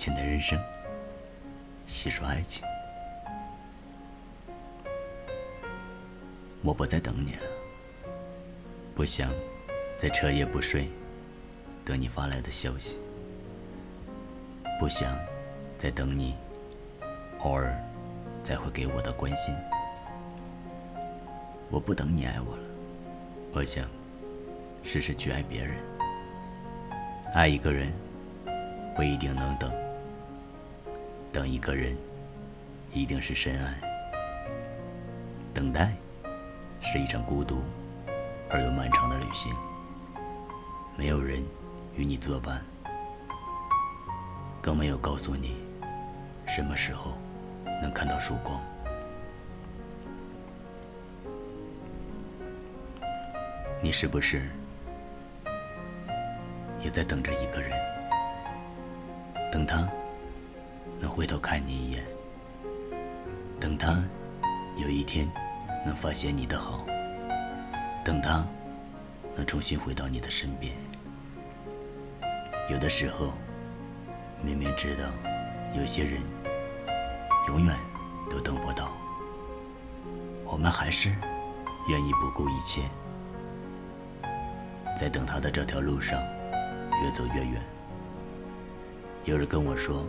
浅谈人生，细说爱情。我不再等你了，不想再彻夜不睡等你发来的消息，不想再等你偶尔再会给我的关心。我不等你爱我了，我想试试去爱别人。爱一个人不一定能等，等一个人一定是深爱。等待是一场孤独而又漫长的旅行，没有人与你作伴，更没有告诉你什么时候能看到曙光。你是不是也在等着一个人？等他能回头看你一眼，等他有一天能发现你的好，等他能重新回到你的身边。有的时候，明明知道有些人永远都等不到，我们还是愿意不顾一切。在等他的这条路上，越走越远。有人跟我说，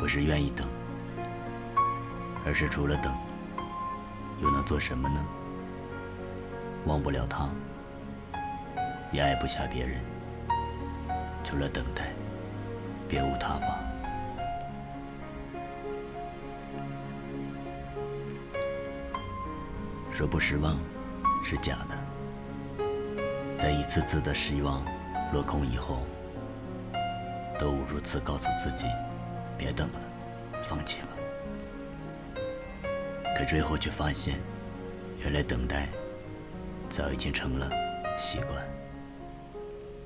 不是愿意等，而是除了等，又能做什么呢？忘不了他，也爱不下别人，除了等待，别无他法。说不失望，是假的。在一次次的失望落空以后，都无数次告诉自己，别等了，放弃了。可最后却发现，原来等待早已经成了习惯。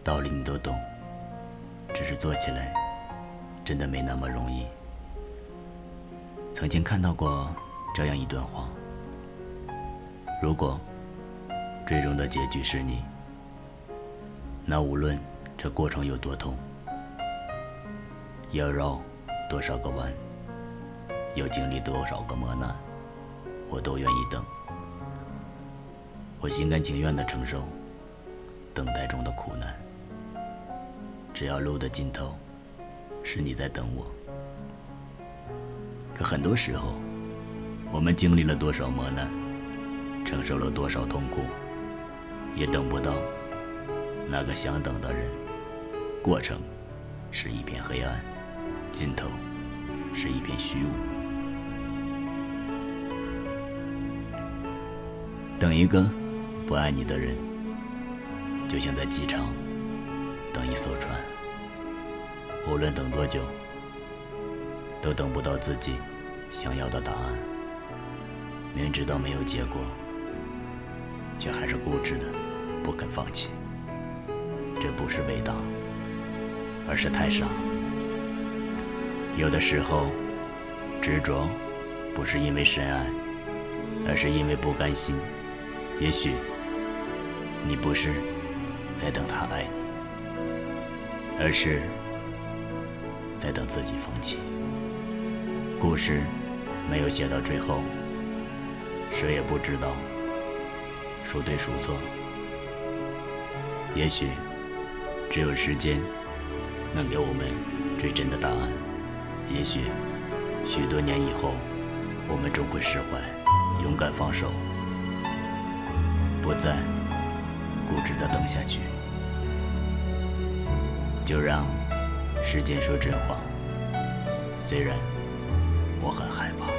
道理你都懂，只是做起来真的没那么容易。曾经看到过这样一段话：如果最终的结局是你。那无论这过程有多痛，要绕多少个弯，要经历多少个磨难，我都愿意等。我心甘情愿地承受等待中的苦难，只要路的尽头是你在等我。可很多时候，我们经历了多少磨难，承受了多少痛苦，也等不到。那个想等的人，过程是一片黑暗，尽头是一片虚无。等一个不爱你的人，就像在机场等一艘船，无论等多久，都等不到自己想要的答案。明知道没有结果，却还是固执的不肯放弃。这不是伟大，而是太傻。有的时候，执着不是因为深爱，而是因为不甘心。也许你不是在等他爱你，而是在等自己放弃。故事没有写到最后，谁也不知道孰对孰错。也许。只有时间能给我们最真的答案。也许许多年以后，我们终会释怀，勇敢放手，不再固执的等下去。就让时间说真话，虽然我很害怕。